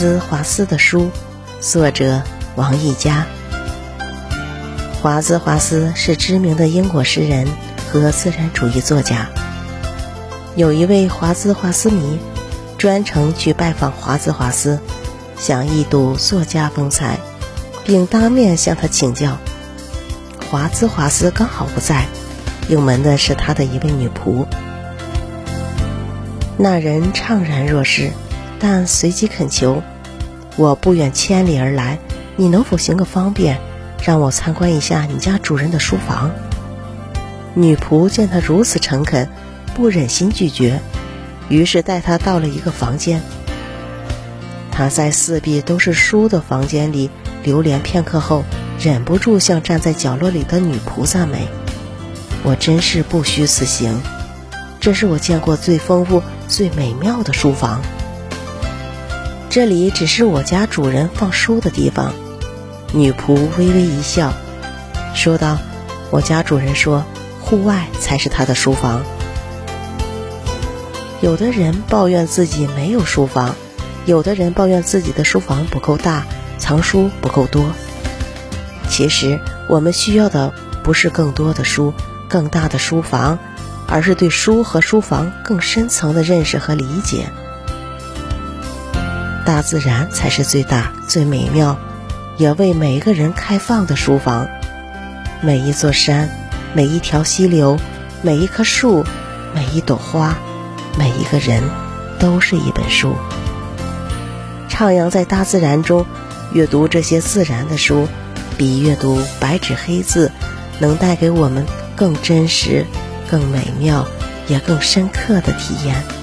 兹华斯的书，作者王一佳。华兹华斯是知名的英国诗人和自然主义作家。有一位华兹华斯迷，专程去拜访华兹华斯，想一睹作家风采，并当面向他请教。华兹华斯刚好不在，应门的是他的一位女仆。那人怅然若失，但随即恳求：“我不远千里而来，你能否行个方便，让我参观一下你家主人的书房？”女仆见他如此诚恳，不忍心拒绝，于是带他到了一个房间。他在四壁都是书的房间里流连片刻后，忍不住向站在角落里的女仆赞美：“我真是不虚此行。”这是我见过最丰富、最美妙的书房。这里只是我家主人放书的地方。女仆微微一笑，说道：“我家主人说，户外才是他的书房。”有的人抱怨自己没有书房，有的人抱怨自己的书房不够大，藏书不够多。其实，我们需要的不是更多的书、更大的书房。而是对书和书房更深层的认识和理解。大自然才是最大、最美妙，也为每一个人开放的书房。每一座山，每一条溪流，每一棵树，每一朵花，每一个人，都是一本书。徜徉在大自然中，阅读这些自然的书，比阅读白纸黑字，能带给我们更真实。更美妙，也更深刻的体验。